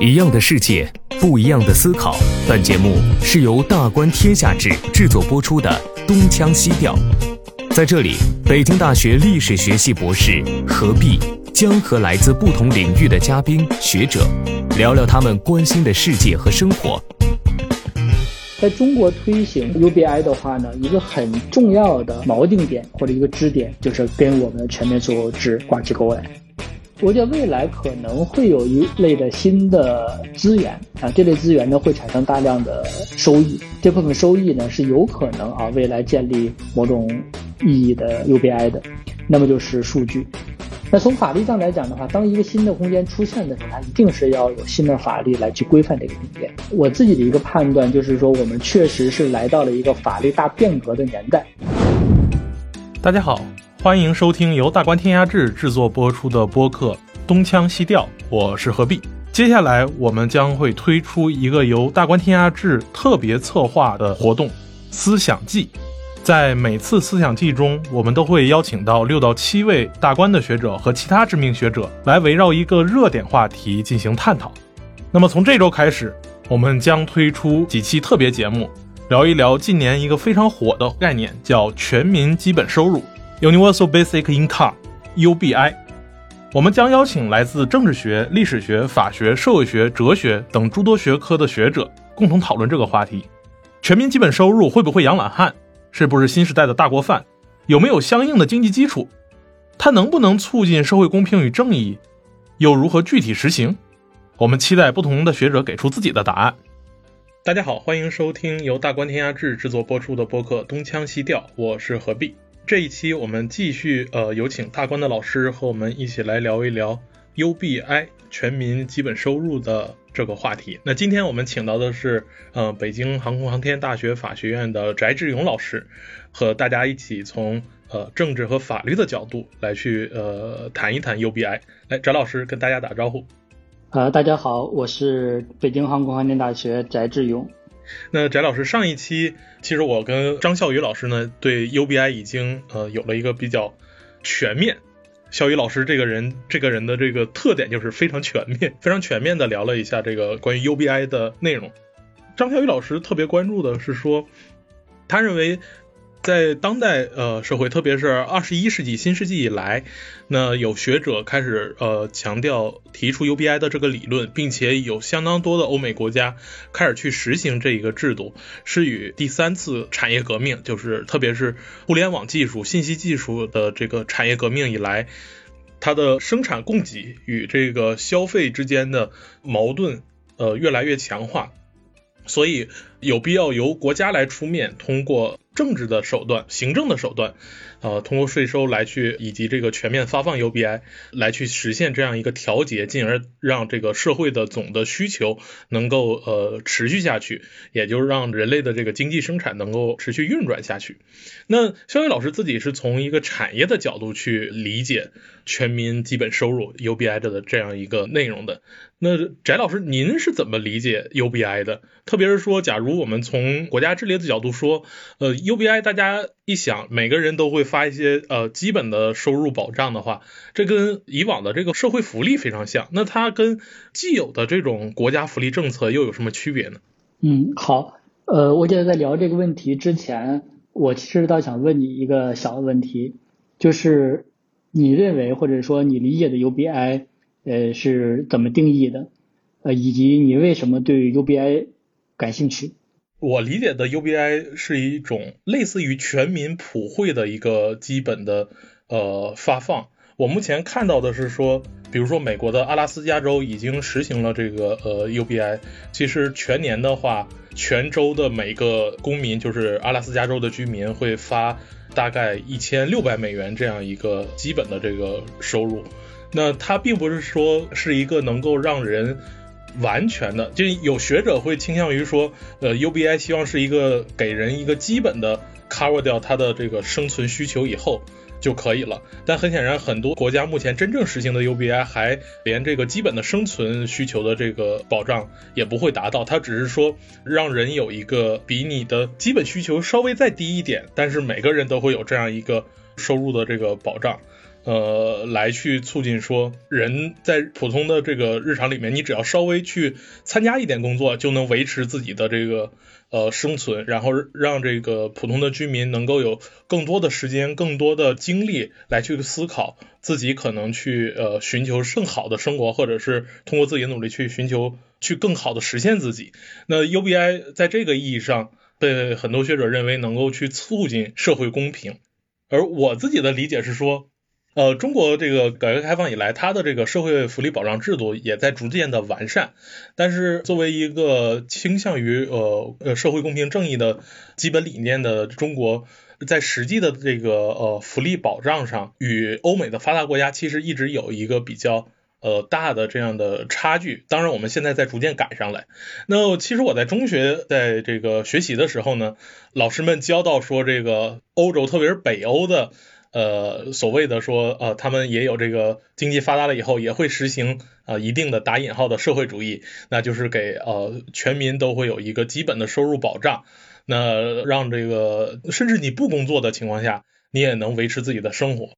一样的世界，不一样的思考。本节目是由大观天下志制作播出的《东腔西调》。在这里，北京大学历史学系博士何必将和来自不同领域的嘉宾学者聊聊他们关心的世界和生活。在中国推行 UBI 的话呢，一个很重要的锚定点或者一个支点，就是跟我们的全面所有制挂起钩来。我觉得未来可能会有一类的新的资源啊，这类资源呢会产生大量的收益，这部分收益呢是有可能啊未来建立某种意义的 UBI 的，那么就是数据。那从法律上来讲的话，当一个新的空间出现的时候，它一定是要有新的法律来去规范这个空间。我自己的一个判断就是说，我们确实是来到了一个法律大变革的年代。大家好，欢迎收听由大观天下志制作播出的播客《东腔西调》，我是何必。接下来我们将会推出一个由大观天下志特别策划的活动——思想季。在每次思想季中，我们都会邀请到六到七位大观的学者和其他知名学者来围绕一个热点话题进行探讨。那么从这周开始，我们将推出几期特别节目，聊一聊近年一个非常火的概念，叫全民基本收入 （Universal Basic Income，UBI）。我们将邀请来自政治学、历史学、法学、社会学、哲学等诸多学科的学者，共同讨论这个话题：全民基本收入会不会养懒汉？是不是新时代的大锅饭？有没有相应的经济基础？它能不能促进社会公平与正义？又如何具体实行？我们期待不同的学者给出自己的答案。大家好，欢迎收听由大观天下志制作播出的播客《东腔西调》，我是何必。这一期我们继续呃有请大观的老师和我们一起来聊一聊 UBI 全民基本收入的。这个话题，那今天我们请到的是，呃，北京航空航天大学法学院的翟志勇老师，和大家一起从呃政治和法律的角度来去呃谈一谈 UBI。来，翟老师跟大家打招呼。啊，大家好，我是北京航空航天大学翟志勇。那翟老师，上一期其实我跟张笑宇老师呢，对 UBI 已经呃有了一个比较全面。肖宇老师这个人，这个人的这个特点就是非常全面，非常全面的聊了一下这个关于 UBI 的内容。张笑宇老师特别关注的是说，他认为。在当代呃社会，特别是二十一世纪新世纪以来，那有学者开始呃强调提出 UBI 的这个理论，并且有相当多的欧美国家开始去实行这一个制度，是与第三次产业革命，就是特别是互联网技术、信息技术的这个产业革命以来，它的生产供给与这个消费之间的矛盾呃越来越强化，所以有必要由国家来出面，通过。政治的手段、行政的手段，呃，通过税收来去以及这个全面发放 UBI 来去实现这样一个调节，进而让这个社会的总的需求能够呃持续下去，也就是让人类的这个经济生产能够持续运转下去。那肖伟老师自己是从一个产业的角度去理解全民基本收入 UBI 的这样一个内容的。那翟老师，您是怎么理解 UBI 的？特别是说，假如我们从国家治理的角度说，呃，UBI 大家一想，每个人都会发一些呃基本的收入保障的话，这跟以往的这个社会福利非常像。那它跟既有的这种国家福利政策又有什么区别呢？嗯，好，呃，我觉得在聊这个问题之前，我其实倒想问你一个小的问题，就是你认为或者说你理解的 UBI。呃，是怎么定义的？呃，以及你为什么对 UBI 感兴趣？我理解的 UBI 是一种类似于全民普惠的一个基本的呃发放。我目前看到的是说，比如说美国的阿拉斯加州已经实行了这个呃 UBI，其实全年的话，全州的每个公民，就是阿拉斯加州的居民，会发大概一千六百美元这样一个基本的这个收入。那它并不是说是一个能够让人完全的，就有学者会倾向于说，呃，UBI 希望是一个给人一个基本的 cover 掉他的这个生存需求以后就可以了。但很显然，很多国家目前真正实行的 UBI 还连这个基本的生存需求的这个保障也不会达到，它只是说让人有一个比你的基本需求稍微再低一点，但是每个人都会有这样一个收入的这个保障。呃，来去促进说人在普通的这个日常里面，你只要稍微去参加一点工作，就能维持自己的这个呃生存，然后让这个普通的居民能够有更多的时间、更多的精力来去思考自己可能去呃寻求更好的生活，或者是通过自己的努力去寻求去更好的实现自己。那 UBI 在这个意义上被很多学者认为能够去促进社会公平。而我自己的理解是说，呃，中国这个改革开放以来，它的这个社会福利保障制度也在逐渐的完善。但是，作为一个倾向于呃呃社会公平正义的基本理念的中国，在实际的这个呃福利保障上，与欧美的发达国家其实一直有一个比较呃大的这样的差距。当然，我们现在在逐渐赶上来。那其实我在中学在这个学习的时候呢，老师们教到说，这个欧洲，特别是北欧的。呃，所谓的说，呃，他们也有这个经济发达了以后，也会实行呃一定的打引号的社会主义，那就是给呃全民都会有一个基本的收入保障，那让这个甚至你不工作的情况下，你也能维持自己的生活，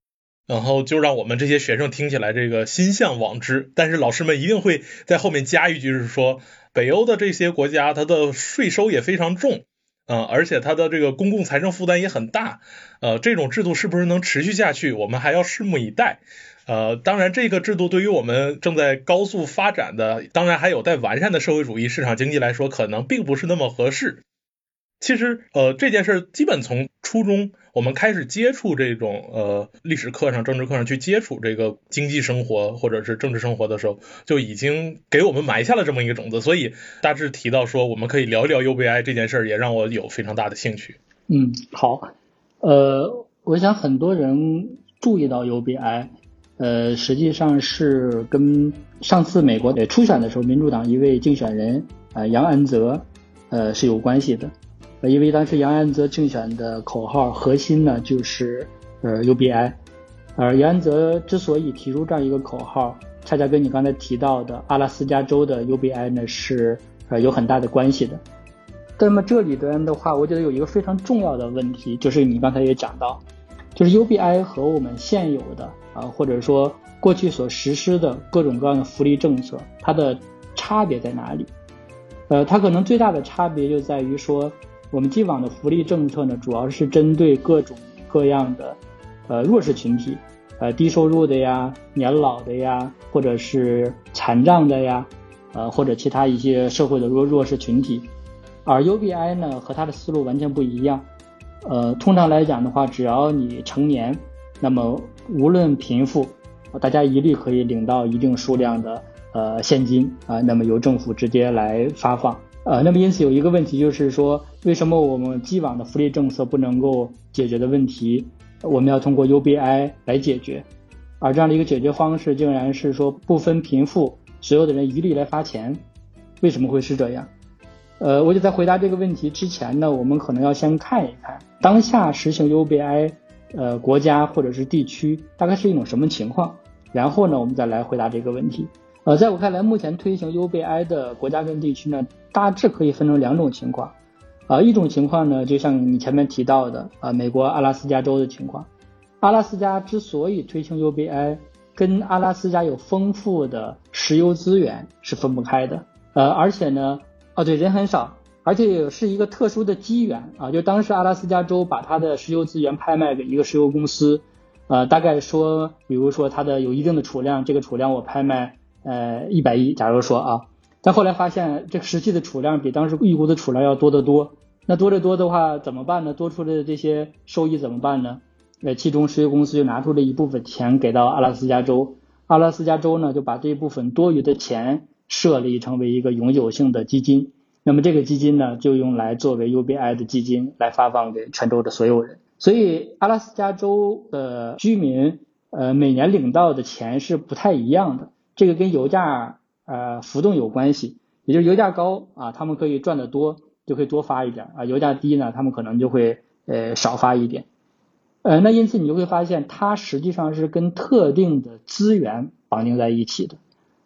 然后就让我们这些学生听起来这个心向往之，但是老师们一定会在后面加一句是说，北欧的这些国家它的税收也非常重。嗯，而且它的这个公共财政负担也很大，呃，这种制度是不是能持续下去，我们还要拭目以待。呃，当然，这个制度对于我们正在高速发展的，当然还有待完善的社会主义市场经济来说，可能并不是那么合适。其实，呃，这件事基本从初中我们开始接触这种呃历史课上、政治课上去接触这个经济生活或者是政治生活的时候，就已经给我们埋下了这么一个种子。所以大致提到说我们可以聊一聊 UBI 这件事儿，也让我有非常大的兴趣。嗯，好，呃，我想很多人注意到 UBI，呃，实际上是跟上次美国初选的时候，民主党一位竞选人啊杨安泽呃是有关系的。因为当时杨安泽竞选的口号核心呢就是呃 UBI，而杨安泽之所以提出这样一个口号，恰恰跟你刚才提到的阿拉斯加州的 UBI 呢是呃有很大的关系的。那么这里边的话，我觉得有一个非常重要的问题，就是你刚才也讲到，就是 UBI 和我们现有的啊或者说过去所实施的各种各样的福利政策，它的差别在哪里？呃，它可能最大的差别就在于说。我们既往的福利政策呢，主要是针对各种各样的呃弱势群体，呃低收入的呀、年老的呀，或者是残障的呀，呃或者其他一些社会的弱弱势群体。而 UBI 呢和它的思路完全不一样，呃通常来讲的话，只要你成年，那么无论贫富，大家一律可以领到一定数量的呃现金啊，那么由政府直接来发放。呃，那么因此有一个问题就是说，为什么我们既往的福利政策不能够解决的问题，我们要通过 UBI 来解决？而这样的一个解决方式，竟然是说不分贫富，所有的人一律来发钱，为什么会是这样？呃，我就在回答这个问题之前呢，我们可能要先看一看当下实行 UBI，呃，国家或者是地区大概是一种什么情况，然后呢，我们再来回答这个问题。呃，在我看来，目前推行 UBI 的国家跟地区呢，大致可以分成两种情况。啊，一种情况呢，就像你前面提到的，啊，美国阿拉斯加州的情况。阿拉斯加之所以推行 UBI，跟阿拉斯加有丰富的石油资源是分不开的。呃，而且呢，哦对，人很少，而且也是一个特殊的机缘啊，就当时阿拉斯加州把它的石油资源拍卖给一个石油公司，呃，大概说，比如说它的有一定的储量，这个储量我拍卖。呃，一百亿，假如说啊，但后来发现这个实际的储量比当时预估的储量要多得多。那多得多的话怎么办呢？多出来的这些收益怎么办呢？呃，其中石油公司就拿出了一部分钱给到阿拉斯加州，阿拉斯加州呢就把这部分多余的钱设立成为一个永久性的基金。那么这个基金呢就用来作为 UBI 的基金来发放给全州的所有人。所以阿拉斯加州的居民呃每年领到的钱是不太一样的。这个跟油价呃浮动有关系，也就是油价高啊，他们可以赚得多，就可以多发一点啊；油价低呢，他们可能就会呃少发一点。呃，那因此你就会发现，它实际上是跟特定的资源绑定在一起的。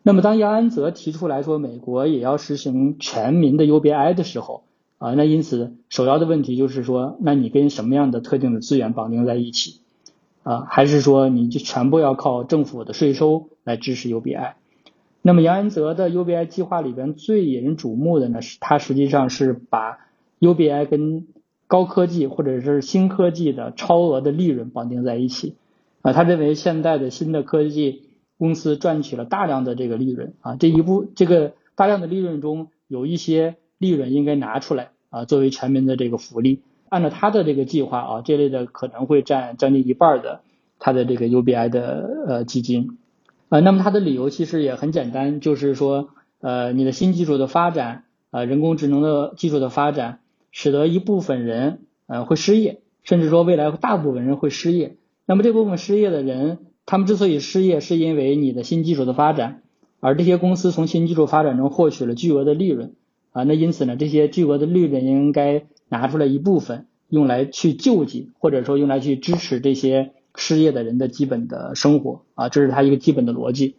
那么当杨安泽提出来说美国也要实行全民的 UBI 的时候啊，那因此首要的问题就是说，那你跟什么样的特定的资源绑定在一起？啊，还是说你就全部要靠政府的税收来支持 UBI？那么杨安泽的 UBI 计划里边最引人瞩目的呢，是它实际上是把 UBI 跟高科技或者是新科技的超额的利润绑定在一起。啊，他认为现在的新的科技公司赚取了大量的这个利润啊，这一部这个大量的利润中有一些利润应该拿出来啊，作为全民的这个福利。按照他的这个计划啊，这类的可能会占将近一半的他的这个 UBI 的呃基金。呃，那么他的理由其实也很简单，就是说呃，你的新技术的发展呃，人工智能的技术的发展，使得一部分人呃会失业，甚至说未来大部分人会失业。那么这部分失业的人，他们之所以失业，是因为你的新技术的发展，而这些公司从新技术发展中获取了巨额的利润啊，那因此呢，这些巨额的利润应该拿出来一部分，用来去救济，或者说用来去支持这些失业的人的基本的生活啊，这是他一个基本的逻辑。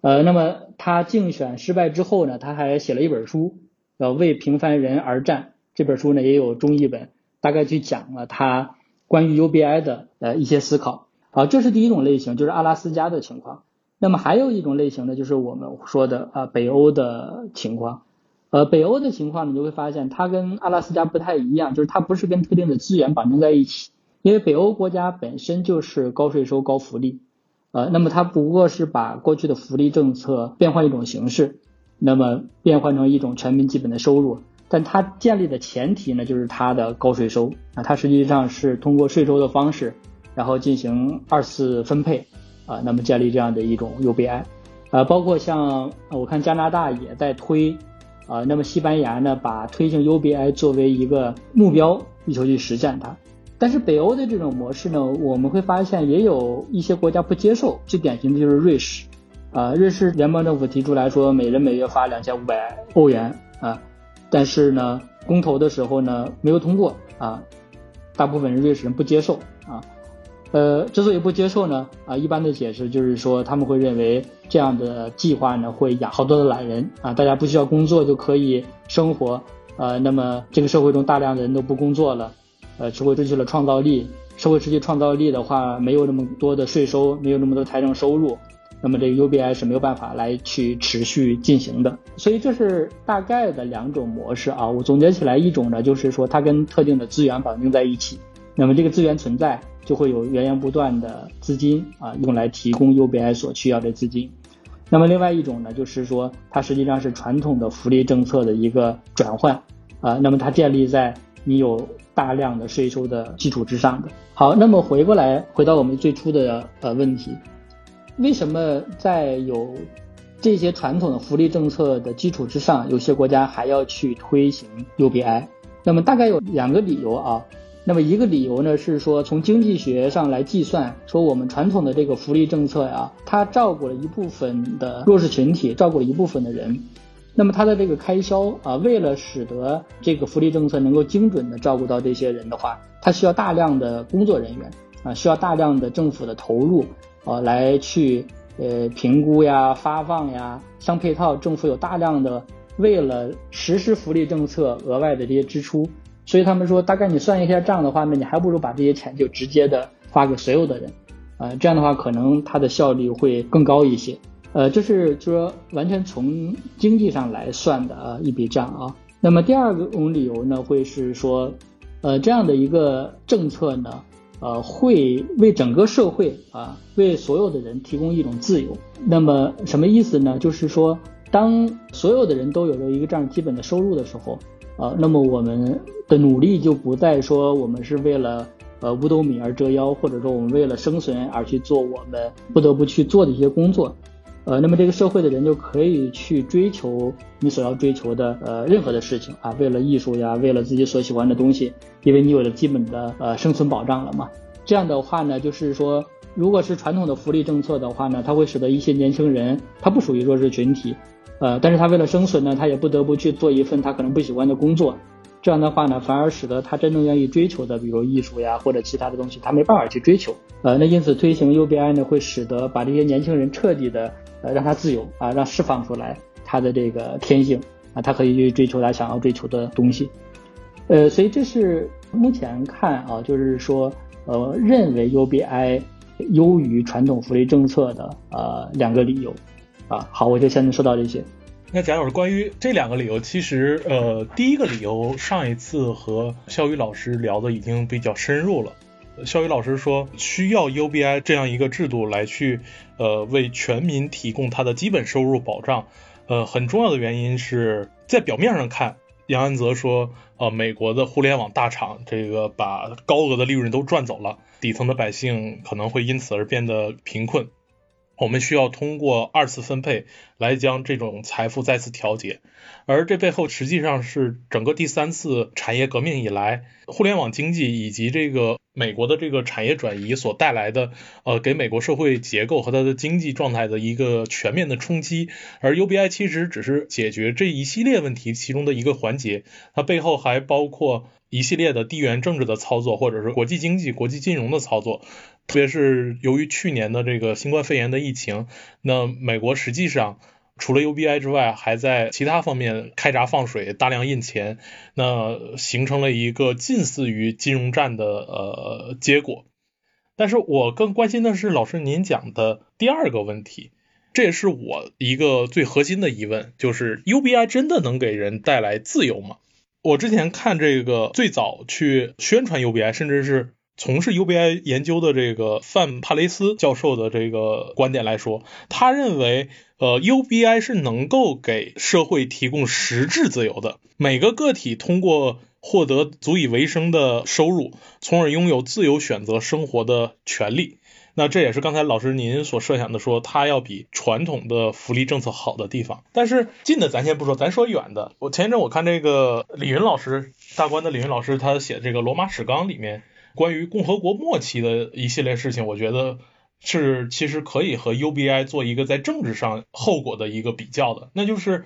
呃，那么他竞选失败之后呢，他还写了一本书，叫《为平凡人而战》，这本书呢也有中译本，大概去讲了他。关于 UBI 的呃一些思考，好，这是第一种类型，就是阿拉斯加的情况。那么还有一种类型呢，就是我们说的啊北欧的情况。呃，北欧的情况呢你就会发现它跟阿拉斯加不太一样，就是它不是跟特定的资源绑定在一起，因为北欧国家本身就是高税收高福利，呃，那么它不过是把过去的福利政策变换一种形式，那么变换成一种全民基本的收入。但它建立的前提呢，就是它的高税收啊，它实际上是通过税收的方式，然后进行二次分配啊，那么建立这样的一种 UBI，啊，包括像我看加拿大也在推啊，那么西班牙呢，把推行 UBI 作为一个目标，力求去实现它。但是北欧的这种模式呢，我们会发现也有一些国家不接受，最典型的就是瑞士啊，瑞士联邦政府提出来说，每人每月发两千五百欧元啊。但是呢，公投的时候呢没有通过啊，大部分人瑞士人不接受啊，呃，之所以不接受呢啊，一般的解释就是说他们会认为这样的计划呢会养好多的懒人啊，大家不需要工作就可以生活呃，那么这个社会中大量的人都不工作了，呃，社会失去了创造力，社会失去创造力的话，没有那么多的税收，没有那么多财政收入。那么这个 UBI 是没有办法来去持续进行的，所以这是大概的两种模式啊。我总结起来，一种呢就是说它跟特定的资源绑定在一起，那么这个资源存在，就会有源源不断的资金啊，用来提供 UBI 所需要的资金。那么另外一种呢，就是说它实际上是传统的福利政策的一个转换啊，那么它建立在你有大量的税收的基础之上的。好，那么回过来回到我们最初的呃问题。为什么在有这些传统的福利政策的基础之上，有些国家还要去推行 UBI？那么大概有两个理由啊。那么一个理由呢是说，从经济学上来计算，说我们传统的这个福利政策呀，它照顾了一部分的弱势群体，照顾了一部分的人。那么它的这个开销啊，为了使得这个福利政策能够精准的照顾到这些人的话，它需要大量的工作人员啊，需要大量的政府的投入。啊，来去呃评估呀、发放呀，相配套，政府有大量的为了实施福利政策额外的这些支出，所以他们说，大概你算一下账的话，那你还不如把这些钱就直接的发给所有的人，啊，这样的话可能它的效率会更高一些。呃，这是就说完全从经济上来算的啊一笔账啊。那么第二种理由呢，会是说，呃，这样的一个政策呢。呃，会为整个社会啊，为所有的人提供一种自由。那么什么意思呢？就是说，当所有的人都有了一个这样基本的收入的时候，啊，那么我们的努力就不再说我们是为了呃五斗米而折腰，或者说我们为了生存而去做我们不得不去做的一些工作。呃，那么这个社会的人就可以去追求你所要追求的呃任何的事情啊，为了艺术呀，为了自己所喜欢的东西，因为你有了基本的呃生存保障了嘛。这样的话呢，就是说，如果是传统的福利政策的话呢，它会使得一些年轻人他不属于弱势群体，呃，但是他为了生存呢，他也不得不去做一份他可能不喜欢的工作。这样的话呢，反而使得他真正愿意追求的，比如艺术呀或者其他的东西，他没办法去追求。呃，那因此推行 UBI 呢，会使得把这些年轻人彻底的。呃，让他自由啊，让释放出来他的这个天性啊，他可以去追求他想要追求的东西。呃，所以这是目前看啊，就是说，呃，认为 UBI 优于传统福利政策的呃两个理由。啊，好，我就先说到这些。那贾老师，关于这两个理由，其实呃，第一个理由上一次和肖宇老师聊的已经比较深入了。肖宇老师说，需要 UBI 这样一个制度来去呃为全民提供他的基本收入保障。呃，很重要的原因是在表面上看，杨安泽说，呃，美国的互联网大厂这个把高额的利润都赚走了，底层的百姓可能会因此而变得贫困。我们需要通过二次分配来将这种财富再次调节，而这背后实际上是整个第三次产业革命以来，互联网经济以及这个美国的这个产业转移所带来的，呃，给美国社会结构和它的经济状态的一个全面的冲击。而 UBI 其实只是解决这一系列问题其中的一个环节，它背后还包括一系列的地缘政治的操作，或者是国际经济、国际金融的操作。特别是由于去年的这个新冠肺炎的疫情，那美国实际上除了 UBI 之外，还在其他方面开闸放水，大量印钱，那形成了一个近似于金融战的呃结果。但是我更关心的是老师您讲的第二个问题，这也是我一个最核心的疑问，就是 UBI 真的能给人带来自由吗？我之前看这个最早去宣传 UBI，甚至是。从事 UBI 研究的这个范帕雷斯教授的这个观点来说，他认为，呃，UBI 是能够给社会提供实质自由的。每个个体通过获得足以维生的收入，从而拥有自由选择生活的权利。那这也是刚才老师您所设想的，说它要比传统的福利政策好的地方。但是近的咱先不说，咱说远的。我前一阵我看这个李云老师，大观的李云老师，他写这个《罗马史纲》里面。关于共和国末期的一系列事情，我觉得是其实可以和 UBI 做一个在政治上后果的一个比较的。那就是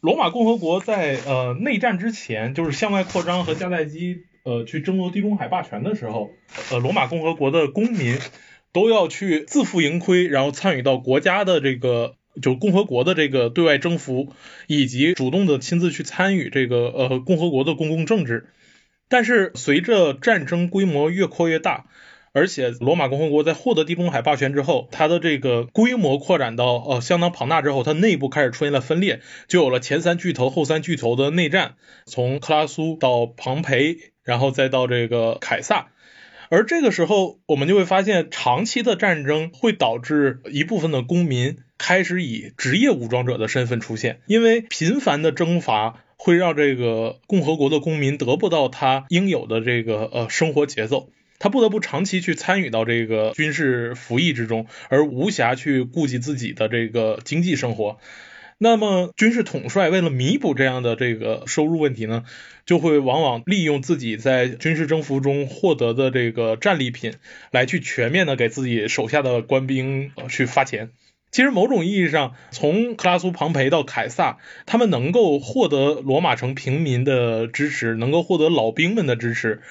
罗马共和国在呃内战之前，就是向外扩张和迦太基呃去争夺地中海霸权的时候，呃罗马共和国的公民都要去自负盈亏，然后参与到国家的这个就共和国的这个对外征服，以及主动的亲自去参与这个呃共和国的公共政治。但是随着战争规模越扩越大，而且罗马共和国在获得地中海霸权之后，它的这个规模扩展到呃相当庞大之后，它内部开始出现了分裂，就有了前三巨头后三巨头的内战，从克拉苏到庞培，然后再到这个凯撒。而这个时候，我们就会发现，长期的战争会导致一部分的公民开始以职业武装者的身份出现，因为频繁的征伐。会让这个共和国的公民得不到他应有的这个呃生活节奏，他不得不长期去参与到这个军事服役之中，而无暇去顾及自己的这个经济生活。那么军事统帅为了弥补这样的这个收入问题呢，就会往往利用自己在军事征服中获得的这个战利品，来去全面的给自己手下的官兵去发钱。其实某种意义上，从克拉苏、庞培到凯撒，他们能够获得罗马城平民的支持，能够获得老兵们的支持，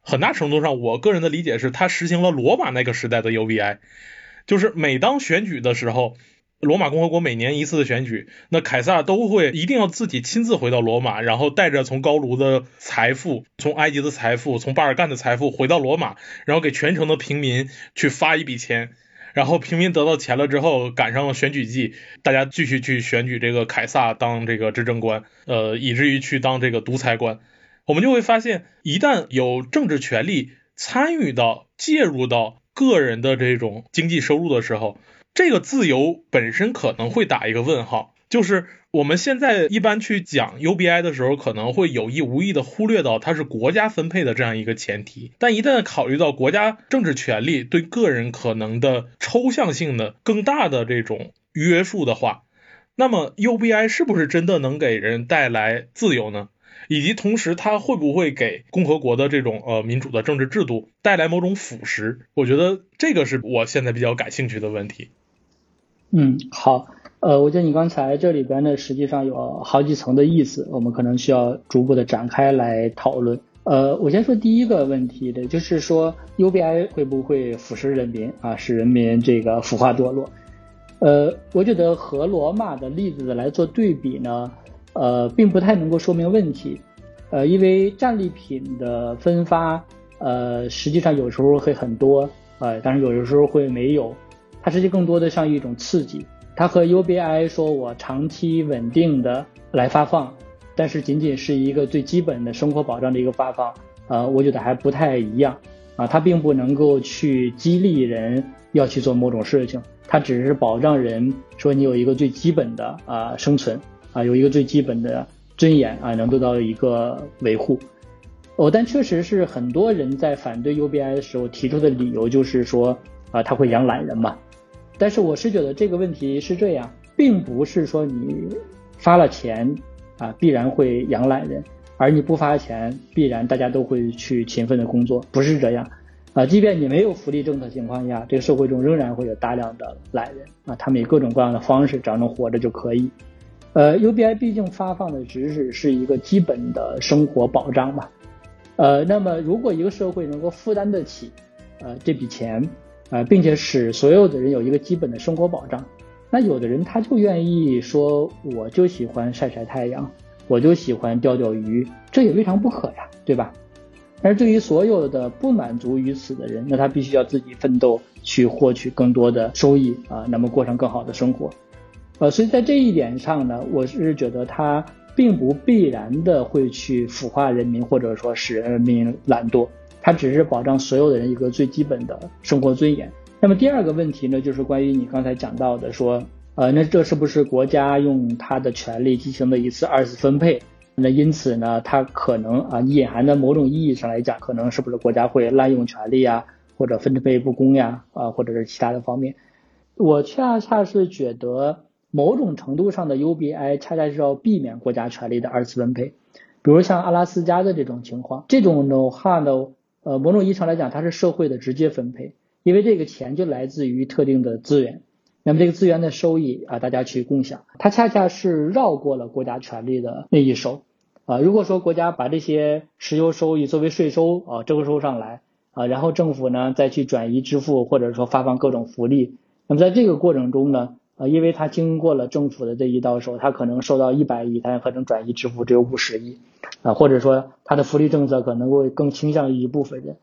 很大程度上，我个人的理解是，他实行了罗马那个时代的 UBI，就是每当选举的时候，罗马共和国每年一次的选举，那凯撒都会一定要自己亲自回到罗马，然后带着从高卢的财富、从埃及的财富、从巴尔干的财富回到罗马，然后给全城的平民去发一笔钱。然后平民得到钱了之后，赶上了选举季，大家继续去选举这个凯撒当这个执政官，呃，以至于去当这个独裁官。我们就会发现，一旦有政治权力参与到、介入到个人的这种经济收入的时候，这个自由本身可能会打一个问号，就是。我们现在一般去讲 UBI 的时候，可能会有意无意的忽略到它是国家分配的这样一个前提。但一旦考虑到国家政治权力对个人可能的抽象性的更大的这种约束的话，那么 UBI 是不是真的能给人带来自由呢？以及同时它会不会给共和国的这种呃民主的政治制度带来某种腐蚀？我觉得这个是我现在比较感兴趣的问题。嗯，好。呃，我觉得你刚才这里边呢，实际上有好几层的意思，我们可能需要逐步的展开来讨论。呃，我先说第一个问题的，就是说 UBI 会不会腐蚀人民啊，使人民这个腐化堕落？呃，我觉得和罗马的例子来做对比呢，呃，并不太能够说明问题。呃，因为战利品的分发，呃，实际上有时候会很多，呃，但是有的时候会没有，它实际更多的像一种刺激。它和 UBI 说我长期稳定的来发放，但是仅仅是一个最基本的生活保障的一个发放，呃，我觉得还不太一样啊。它并不能够去激励人要去做某种事情，它只是保障人说你有一个最基本的啊生存啊，有一个最基本的尊严啊，能得到一个维护。哦，但确实是很多人在反对 UBI 的时候提出的理由就是说啊，他会养懒人嘛。但是我是觉得这个问题是这样，并不是说你发了钱啊必然会养懒人，而你不发钱必然大家都会去勤奋的工作，不是这样啊。即便你没有福利政策情况下，这个社会中仍然会有大量的懒人啊，他们以各种各样的方式只要能活着就可以。呃，UBI 毕竟发放的只是是一个基本的生活保障嘛。呃，那么如果一个社会能够负担得起呃这笔钱。啊，并且使所有的人有一个基本的生活保障。那有的人他就愿意说，我就喜欢晒晒太阳，我就喜欢钓钓鱼，这也未尝不可呀，对吧？但是对于所有的不满足于此的人，那他必须要自己奋斗去获取更多的收益啊，那么过上更好的生活。呃，所以在这一点上呢，我是觉得他并不必然的会去腐化人民，或者说使人民懒惰。它只是保障所有的人一个最基本的生活尊严。那么第二个问题呢，就是关于你刚才讲到的，说，呃，那这是不是国家用他的权利进行的一次二次分配？那因此呢，它可能啊，隐含的某种意义上来讲，可能是不是国家会滥用权力呀，或者分配不公呀，啊，或者是其他的方面？我恰恰是觉得，某种程度上的 UBI 恰恰是要避免国家权力的二次分配，比如像阿拉斯加的这种情况，这种的话呢。呃，某种意义上来讲，它是社会的直接分配，因为这个钱就来自于特定的资源，那么这个资源的收益啊，大家去共享，它恰恰是绕过了国家权力的那一手啊。如果说国家把这些石油收益作为税收啊征收上来啊，然后政府呢再去转移支付或者说发放各种福利，那么在这个过程中呢，啊，因为它经过了政府的这一到手，它可能收到一百亿，它可能转移支付只有五十亿。啊，或者说他的福利政策可能会更倾向于一部分人，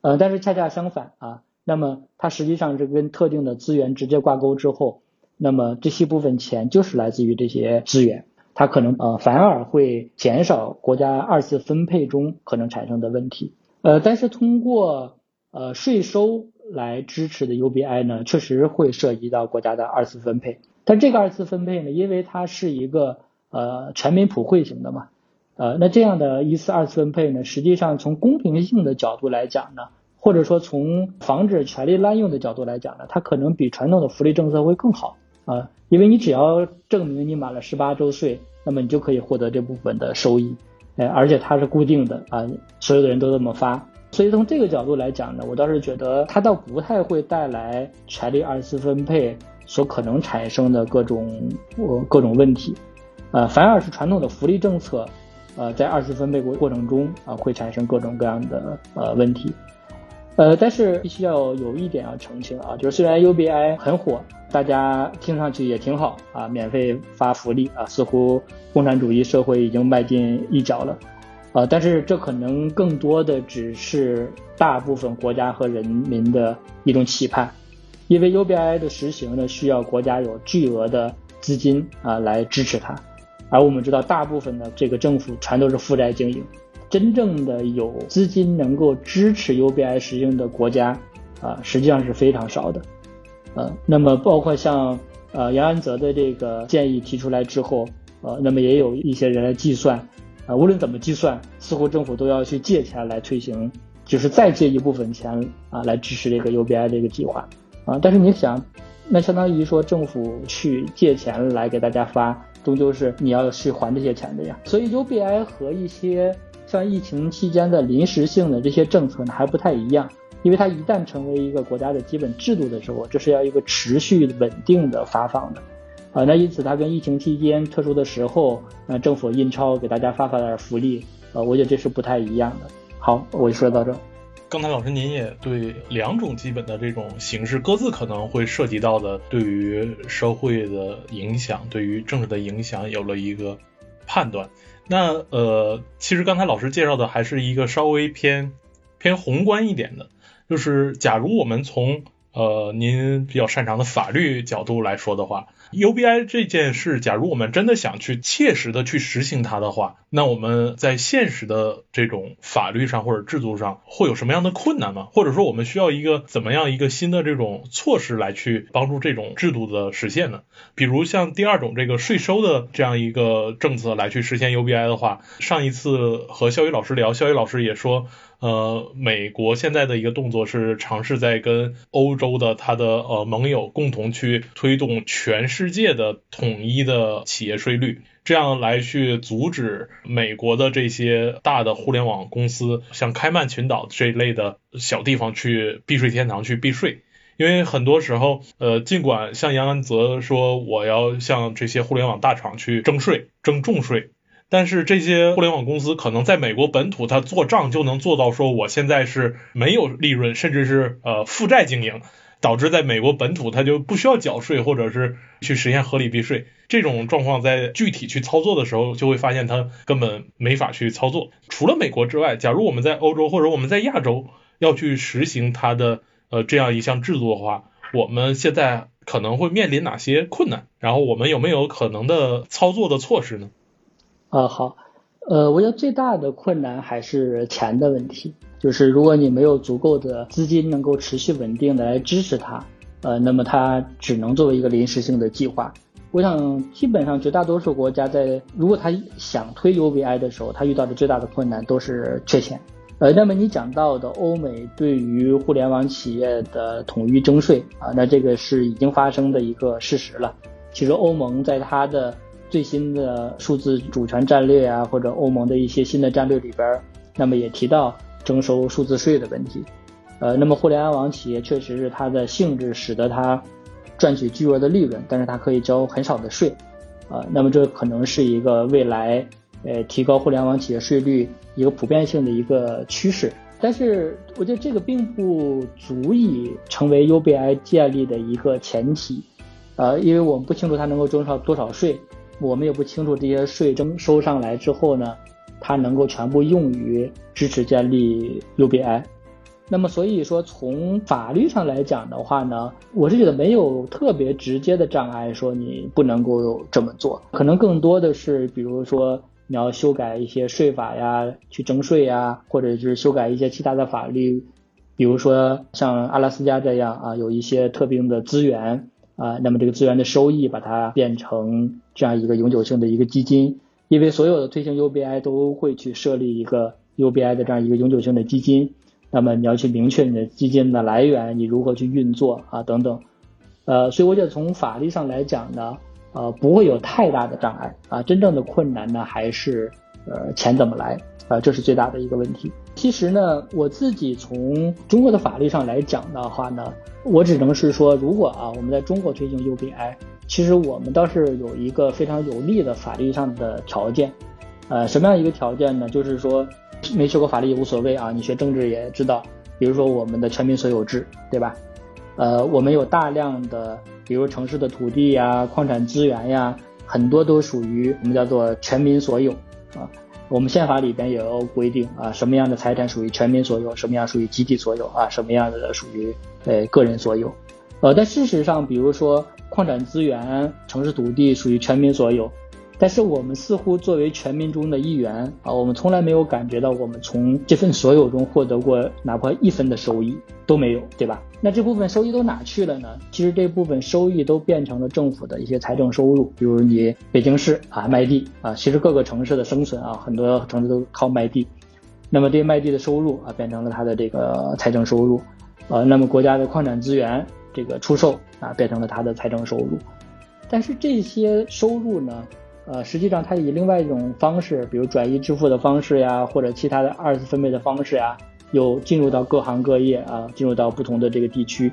呃，但是恰恰相反啊，那么它实际上是跟特定的资源直接挂钩之后，那么这些部分钱就是来自于这些资源，它可能呃反而会减少国家二次分配中可能产生的问题，呃，但是通过呃税收来支持的 UBI 呢，确实会涉及到国家的二次分配，但这个二次分配呢，因为它是一个呃全民普惠型的嘛。呃，那这样的一次二次分配呢，实际上从公平性的角度来讲呢，或者说从防止权力滥用的角度来讲呢，它可能比传统的福利政策会更好啊，因为你只要证明你满了十八周岁，那么你就可以获得这部分的收益，哎，而且它是固定的啊，所有的人都这么发，所以从这个角度来讲呢，我倒是觉得它倒不太会带来权力二次分配所可能产生的各种呃各种问题，呃，反而是传统的福利政策。呃，在二次分配过过程中啊，会产生各种各样的呃问题，呃，但是必须要有一点要澄清啊，就是虽然 UBI 很火，大家听上去也挺好啊，免费发福利啊，似乎共产主义社会已经迈进一脚了，啊，但是这可能更多的只是大部分国家和人民的一种期盼，因为 UBI 的实行呢，需要国家有巨额的资金啊来支持它。而我们知道，大部分的这个政府全都是负债经营，真正的有资金能够支持 UBI 实行的国家，啊，实际上是非常少的，呃，那么包括像呃杨安泽的这个建议提出来之后，呃，那么也有一些人来计算，啊，无论怎么计算，似乎政府都要去借钱来推行，就是再借一部分钱啊来支持这个 UBI 这个计划，啊，但是你想，那相当于说政府去借钱来给大家发。终究是你要去还这些钱的呀，所以 UBI 和一些像疫情期间的临时性的这些政策呢还不太一样，因为它一旦成为一个国家的基本制度的时候，这是要一个持续稳定的发放的，啊，那因此它跟疫情期间特殊的时候，呃，政府印钞给大家发发点福利，呃，我觉得这是不太一样的。好，我就说到这。刚才老师您也对两种基本的这种形式各自可能会涉及到的对于社会的影响、对于政治的影响有了一个判断。那呃，其实刚才老师介绍的还是一个稍微偏偏宏观一点的。就是假如我们从呃您比较擅长的法律角度来说的话。UBI 这件事，假如我们真的想去切实的去实行它的话，那我们在现实的这种法律上或者制度上会有什么样的困难吗？或者说我们需要一个怎么样一个新的这种措施来去帮助这种制度的实现呢？比如像第二种这个税收的这样一个政策来去实现 UBI 的话，上一次和肖宇老师聊，肖宇老师也说。呃，美国现在的一个动作是尝试在跟欧洲的他的呃盟友共同去推动全世界的统一的企业税率，这样来去阻止美国的这些大的互联网公司，像开曼群岛这一类的小地方去避税天堂去避税。因为很多时候，呃，尽管像杨安泽说我要向这些互联网大厂去征税，征重税。但是这些互联网公司可能在美国本土，它做账就能做到说，我现在是没有利润，甚至是呃负债经营，导致在美国本土它就不需要缴税，或者是去实现合理避税。这种状况在具体去操作的时候，就会发现它根本没法去操作。除了美国之外，假如我们在欧洲或者我们在亚洲要去实行它的呃这样一项制度的话，我们现在可能会面临哪些困难？然后我们有没有可能的操作的措施呢？啊好，呃，我觉得最大的困难还是钱的问题，就是如果你没有足够的资金能够持续稳定的来支持它，呃，那么它只能作为一个临时性的计划。我想，基本上绝大多数国家在如果他想推 UBI 的时候，他遇到的最大的困难都是缺钱。呃，那么你讲到的欧美对于互联网企业的统一征税啊，那这个是已经发生的一个事实了。其实欧盟在它的最新的数字主权战略啊，或者欧盟的一些新的战略里边，那么也提到征收数字税的问题。呃，那么互联网企业确实是它的性质使得它赚取巨额的利润，但是它可以交很少的税。呃，那么这可能是一个未来呃提高互联网企业税率一个普遍性的一个趋势。但是我觉得这个并不足以成为 UBI 建立的一个前提。呃，因为我们不清楚它能够征收多少税。我们也不清楚这些税征收上来之后呢，它能够全部用于支持建立 UBI。那么所以说从法律上来讲的话呢，我是觉得没有特别直接的障碍说你不能够这么做，可能更多的是比如说你要修改一些税法呀，去征税呀，或者是修改一些其他的法律，比如说像阿拉斯加这样啊，有一些特定的资源。啊，那么这个资源的收益，把它变成这样一个永久性的一个基金，因为所有的推行 UBI 都会去设立一个 UBI 的这样一个永久性的基金，那么你要去明确你的基金的来源，你如何去运作啊等等，呃，所以我觉得从法律上来讲呢，呃，不会有太大的障碍啊，真正的困难呢还是呃钱怎么来。啊，这是最大的一个问题。其实呢，我自己从中国的法律上来讲的话呢，我只能是说，如果啊我们在中国推行 UBI，其实我们倒是有一个非常有利的法律上的条件，呃，什么样一个条件呢？就是说没学过法律也无所谓啊，你学政治也知道，比如说我们的全民所有制，对吧？呃，我们有大量的，比如城市的土地呀、矿产资源呀，很多都属于我们叫做全民所有啊。我们宪法里边也有规定啊，什么样的财产属于全民所有，什么样属于集体所有啊，什么样的属于呃个人所有。呃，但事实上，比如说矿产资源、城市土地属于全民所有。但是我们似乎作为全民中的一员啊，我们从来没有感觉到我们从这份所有中获得过哪怕一分的收益都没有，对吧？那这部分收益都哪去了呢？其实这部分收益都变成了政府的一些财政收入，比如你北京市啊卖地啊，其实各个城市的生存啊，很多城市都靠卖地，那么这些卖地的收入啊变成了它的这个财政收入，呃，那么国家的矿产资源这个出售啊变成了它的财政收入，但是这些收入呢？呃，实际上它以另外一种方式，比如转移支付的方式呀，或者其他的二次分配的方式呀，又进入到各行各业啊，进入到不同的这个地区。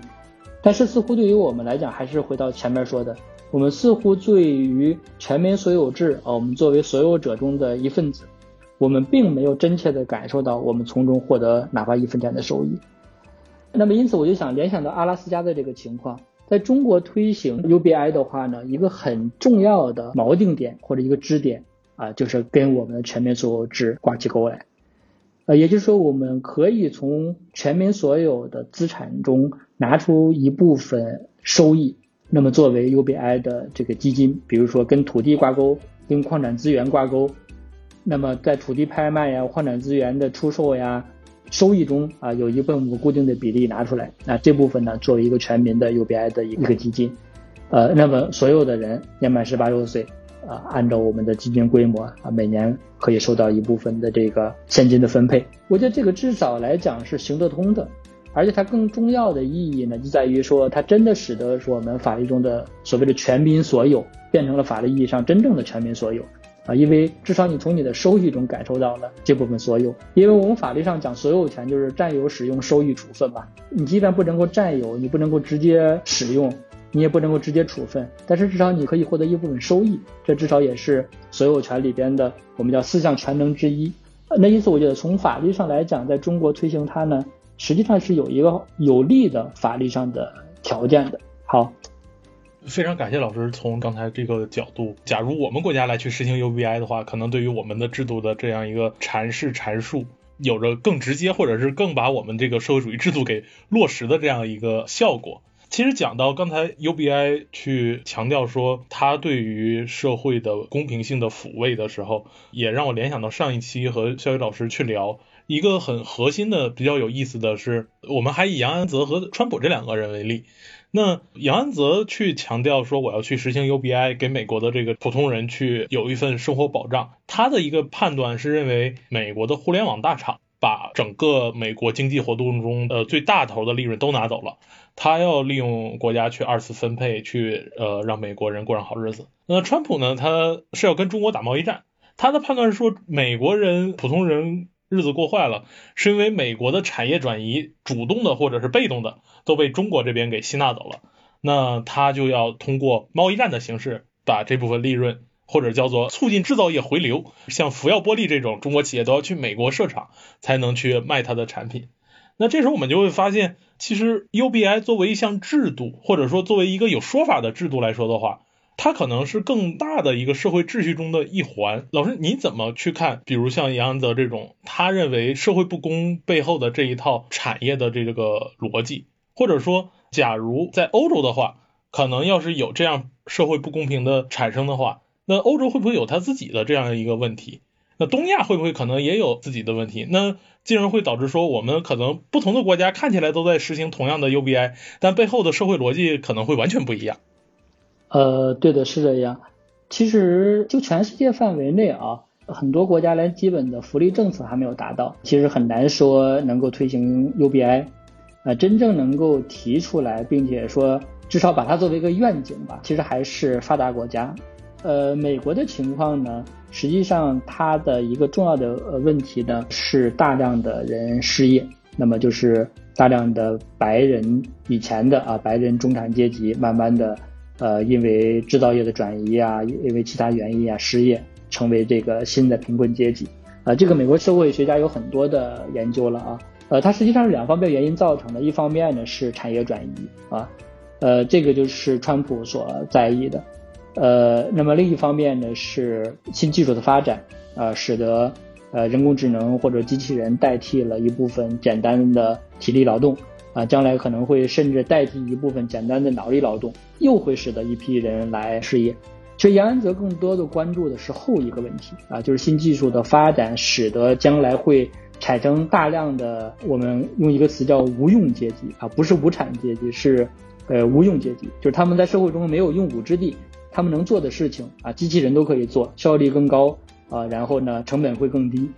但是似乎对于我们来讲，还是回到前面说的，我们似乎对于全民所有制啊，我们作为所有者中的一份子，我们并没有真切的感受到我们从中获得哪怕一分钱的收益。那么因此我就想联想到阿拉斯加的这个情况。在中国推行 UBI 的话呢，一个很重要的锚定点或者一个支点啊，就是跟我们的全民所有制挂起钩来。呃，也就是说，我们可以从全民所有的资产中拿出一部分收益，那么作为 UBI 的这个基金，比如说跟土地挂钩，跟矿产资源挂钩，那么在土地拍卖呀、矿产资源的出售呀，收益中啊有一部分固定的比例拿出来，那这部分呢作为一个全民的 UBI 的一个基金，呃，那么所有的人年满十八周岁。啊，按照我们的基金规模啊，每年可以收到一部分的这个现金的分配。我觉得这个至少来讲是行得通的，而且它更重要的意义呢，就在于说它真的使得说我们法律中的所谓的全民所有变成了法律意义上真正的全民所有啊，因为至少你从你的收益中感受到了这部分所有。因为我们法律上讲所有权就是占有、使用、收益、处分嘛，你既然不能够占有，你不能够直接使用。你也不能够直接处分，但是至少你可以获得一部分收益，这至少也是所有权里边的我们叫四项全能之一。那因此，我觉得从法律上来讲，在中国推行它呢，实际上是有一个有利的法律上的条件的。好，非常感谢老师从刚才这个角度，假如我们国家来去实行 UBI 的话，可能对于我们的制度的这样一个阐释阐述，有着更直接或者是更把我们这个社会主义制度给落实的这样一个效果。其实讲到刚才 UBI 去强调说他对于社会的公平性的抚慰的时候，也让我联想到上一期和肖宇老师去聊一个很核心的、比较有意思的是，我们还以杨安泽和川普这两个人为例。那杨安泽去强调说我要去实行 UBI，给美国的这个普通人去有一份生活保障，他的一个判断是认为美国的互联网大厂把整个美国经济活动中呃最大头的利润都拿走了。他要利用国家去二次分配，去呃让美国人过上好日子。那川普呢？他是要跟中国打贸易战。他的判断是说，美国人普通人日子过坏了，是因为美国的产业转移，主动的或者是被动的，都被中国这边给吸纳走了。那他就要通过贸易战的形式，把这部分利润，或者叫做促进制造业回流，像福耀玻璃这种中国企业都要去美国设厂，才能去卖它的产品。那这时候我们就会发现。其实 UBI 作为一项制度，或者说作为一个有说法的制度来说的话，它可能是更大的一个社会秩序中的一环。老师，你怎么去看？比如像杨安泽这种，他认为社会不公背后的这一套产业的这个逻辑，或者说，假如在欧洲的话，可能要是有这样社会不公平的产生的话，那欧洲会不会有他自己的这样一个问题？那东亚会不会可能也有自己的问题？那进而会导致说，我们可能不同的国家看起来都在实行同样的 UBI，但背后的社会逻辑可能会完全不一样。呃，对的，是这样。其实就全世界范围内啊，很多国家连基本的福利政策还没有达到，其实很难说能够推行 UBI。呃，真正能够提出来，并且说至少把它作为一个愿景吧，其实还是发达国家。呃，美国的情况呢？实际上，它的一个重要的呃问题呢是大量的人失业，那么就是大量的白人以前的啊白人中产阶级，慢慢的呃因为制造业的转移啊，因为其他原因啊失业，成为这个新的贫困阶级。啊，这个美国社会学家有很多的研究了啊，呃，它实际上是两方面原因造成的，一方面呢是产业转移啊，呃，这个就是川普所在意的。呃，那么另一方面呢，是新技术的发展，呃，使得呃人工智能或者机器人代替了一部分简单的体力劳动，啊，将来可能会甚至代替一部分简单的脑力劳动，又会使得一批人来失业。其实杨安泽更多的关注的是后一个问题，啊，就是新技术的发展使得将来会产生大量的我们用一个词叫无用阶级，啊，不是无产阶级，是呃无用阶级，就是他们在社会中没有用武之地。他们能做的事情啊，机器人都可以做，效率更高啊，然后呢，成本会更低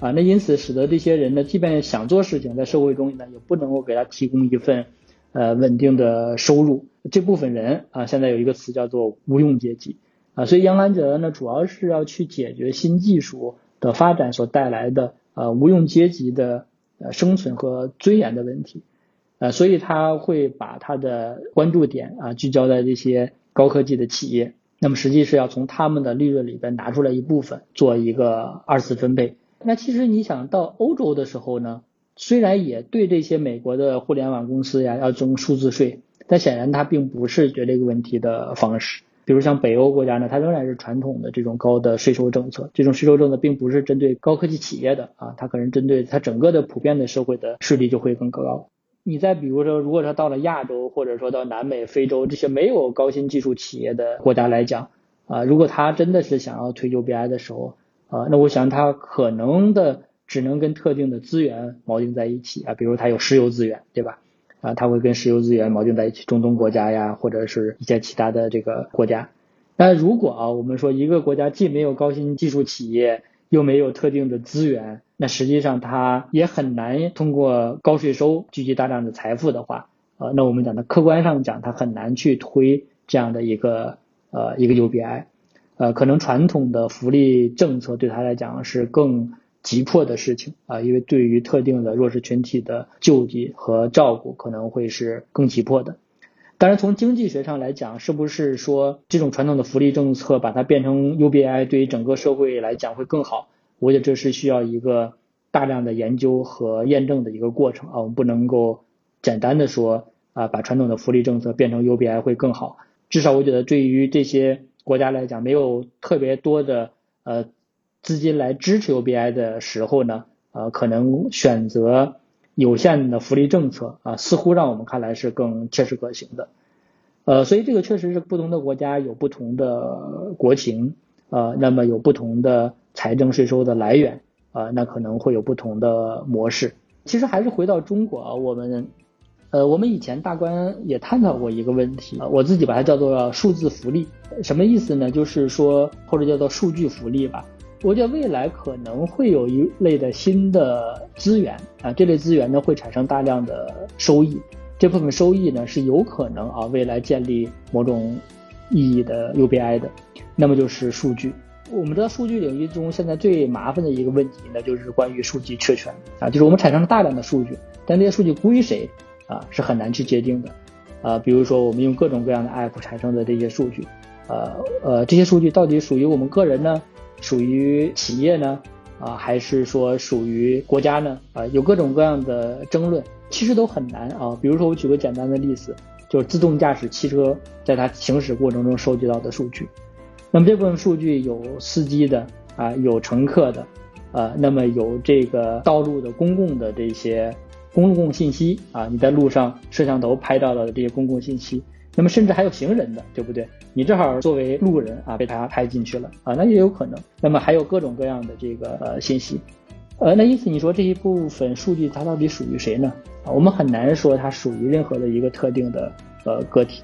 啊，那因此使得这些人呢，即便想做事情，在社会中呢，也不能够给他提供一份呃稳定的收入。这部分人啊，现在有一个词叫做无用阶级啊，所以杨安泽呢，主要是要去解决新技术的发展所带来的呃无用阶级的呃生存和尊严的问题，呃，所以他会把他的关注点啊聚焦在这些。高科技的企业，那么实际是要从他们的利润里边拿出来一部分做一个二次分配。那其实你想到欧洲的时候呢，虽然也对这些美国的互联网公司呀要征数字税，但显然它并不是决这个问题的方式比如像北欧国家呢，它仍然是传统的这种高的税收政策，这种税收政策并不是针对高科技企业的啊，它可能针对它整个的普遍的社会的税率就会更高。你再比如说，如果说到了亚洲，或者说到南美、非洲这些没有高新技术企业的国家来讲，啊，如果他真的是想要推 UBI 的时候，啊，那我想他可能的只能跟特定的资源锚定在一起啊，比如他有石油资源，对吧？啊，他会跟石油资源锚定在一起，中东国家呀，或者是一些其他的这个国家。但如果啊，我们说一个国家既没有高新技术企业，又没有特定的资源，那实际上它也很难通过高税收聚集大量的财富的话，呃，那我们讲的客观上讲，它很难去推这样的一个呃一个 UBI，呃，可能传统的福利政策对他来讲是更。急迫的事情啊，因为对于特定的弱势群体的救济和照顾可能会是更急迫的。当然，从经济学上来讲，是不是说这种传统的福利政策把它变成 UBI，对于整个社会来讲会更好？我觉得这是需要一个大量的研究和验证的一个过程啊。我们不能够简单的说啊，把传统的福利政策变成 UBI 会更好。至少我觉得对于这些国家来讲，没有特别多的呃。资金来支持 UBI 的时候呢，呃，可能选择有限的福利政策啊，似乎让我们看来是更切实可行的。呃，所以这个确实是不同的国家有不同的国情，呃，那么有不同的财政税收的来源，啊，那可能会有不同的模式。其实还是回到中国啊，我们，呃，我们以前大观也探讨过一个问题，我自己把它叫做数字福利，什么意思呢？就是说或者叫做数据福利吧。我觉得未来可能会有一类的新的资源啊，这类资源呢会产生大量的收益，这部分收益呢是有可能啊未来建立某种意义的 UBI 的，那么就是数据。我们知道数据领域中现在最麻烦的一个问题呢就是关于数据确权啊，就是我们产生了大量的数据，但这些数据归谁啊是很难去界定的啊，比如说我们用各种各样的 App 产生的这些数据，呃呃这些数据到底属于我们个人呢？属于企业呢，啊，还是说属于国家呢？啊，有各种各样的争论，其实都很难啊。比如说，我举个简单的例子，就是自动驾驶汽车在它行驶过程中收集到的数据。那么这部分数据有司机的啊，有乘客的，啊，那么有这个道路的公共的这些公共信息啊，你在路上摄像头拍到的这些公共信息。那么甚至还有行人的，对不对？你正好作为路人啊，被他拍进去了啊，那也有可能。那么还有各种各样的这个呃信息，呃，那因此你说这一部分数据它到底属于谁呢？啊，我们很难说它属于任何的一个特定的呃个体，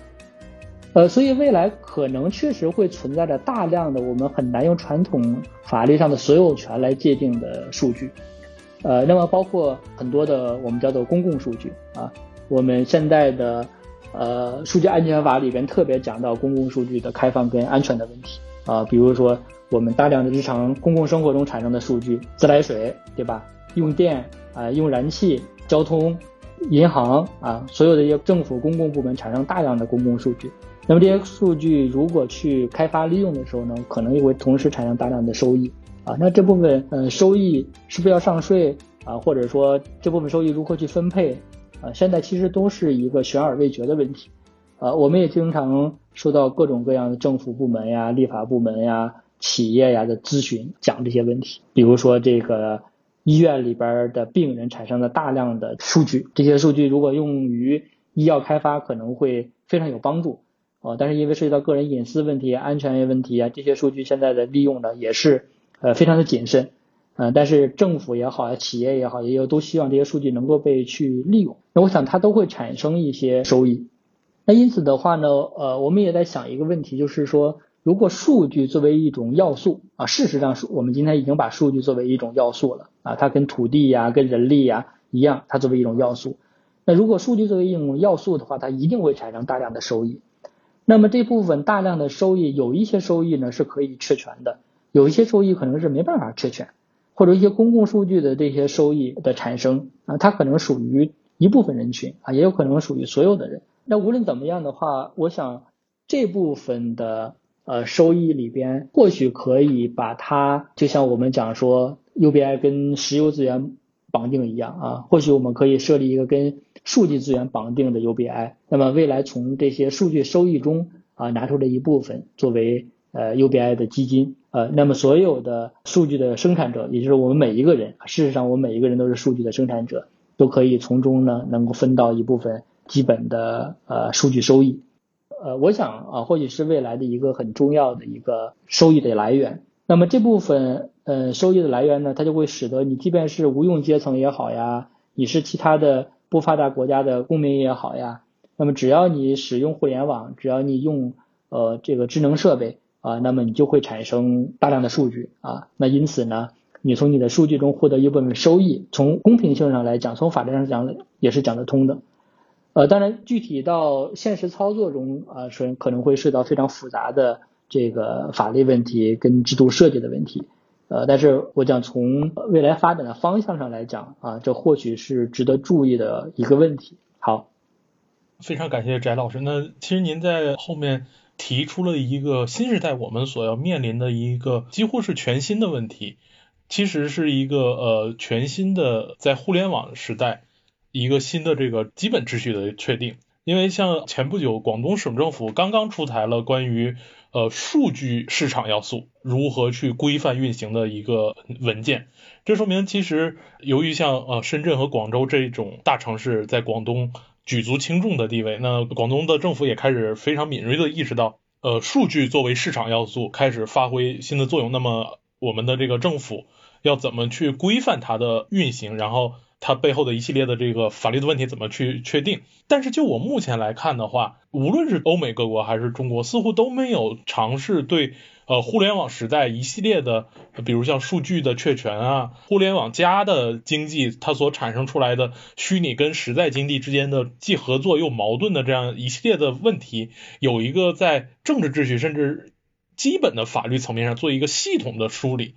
呃，所以未来可能确实会存在着大量的我们很难用传统法律上的所有权来界定的数据，呃，那么包括很多的我们叫做公共数据啊，我们现在的。呃，数据安全法里边特别讲到公共数据的开放跟安全的问题啊，比如说我们大量的日常公共生活中产生的数据，自来水对吧？用电啊，用燃气、交通、银行啊，所有的一些政府公共部门产生大量的公共数据。那么这些数据如果去开发利用的时候呢，可能也会同时产生大量的收益啊。那这部分呃收益是不是要上税啊？或者说这部分收益如何去分配？啊，现在其实都是一个悬而未决的问题，啊，我们也经常收到各种各样的政府部门呀、立法部门呀、企业呀的咨询，讲这些问题。比如说，这个医院里边的病人产生的大量的数据，这些数据如果用于医药开发，可能会非常有帮助，啊，但是因为涉及到个人隐私问题、安全问题啊，这些数据现在的利用呢，也是呃非常的谨慎。嗯，但是政府也好啊，企业也好，也有都希望这些数据能够被去利用。那我想它都会产生一些收益。那因此的话呢，呃，我们也在想一个问题，就是说，如果数据作为一种要素啊，事实上是我们今天已经把数据作为一种要素了啊，它跟土地呀、跟人力呀一样，它作为一种要素。那如果数据作为一种要素的话，它一定会产生大量的收益。那么这部分大量的收益，有一些收益呢是可以确权的，有一些收益可能是没办法确权。或者一些公共数据的这些收益的产生啊，它可能属于一部分人群啊，也有可能属于所有的人。那无论怎么样的话，我想这部分的呃收益里边，或许可以把它就像我们讲说 UBI 跟石油资源绑定一样啊，或许我们可以设立一个跟数据资源绑定的 UBI。那么未来从这些数据收益中。啊拿出了一部分作为呃 UBI 的基金，呃，那么所有的数据的生产者，也就是我们每一个人，事实上我们每一个人都是数据的生产者，都可以从中呢能够分到一部分基本的呃数据收益。呃，我想啊，或许是未来的一个很重要的一个收益的来源。那么这部分呃收益的来源呢，它就会使得你即便是无用阶层也好呀，你是其他的不发达国家的公民也好呀，那么只要你使用互联网，只要你用呃这个智能设备啊，那么你就会产生大量的数据啊。那因此呢，你从你的数据中获得一部分收益，从公平性上来讲，从法律上讲也是讲得通的。呃，当然，具体到现实操作中啊，是可能会涉及到非常复杂的这个法律问题跟制度设计的问题。呃，但是我讲从未来发展的方向上来讲啊，这或许是值得注意的一个问题。好，非常感谢翟老师。那其实您在后面提出了一个新时代我们所要面临的一个几乎是全新的问题，其实是一个呃全新的在互联网时代。一个新的这个基本秩序的确定，因为像前不久广东省政府刚刚出台了关于呃数据市场要素如何去规范运行的一个文件，这说明其实由于像呃深圳和广州这种大城市在广东举足轻重的地位，那广东的政府也开始非常敏锐的意识到，呃数据作为市场要素开始发挥新的作用，那么我们的这个政府要怎么去规范它的运行，然后。它背后的一系列的这个法律的问题怎么去确定？但是就我目前来看的话，无论是欧美各国还是中国，似乎都没有尝试对呃互联网时代一系列的，比如像数据的确权啊，互联网加的经济它所产生出来的虚拟跟实在经济之间的既合作又矛盾的这样一系列的问题，有一个在政治秩序甚至基本的法律层面上做一个系统的梳理。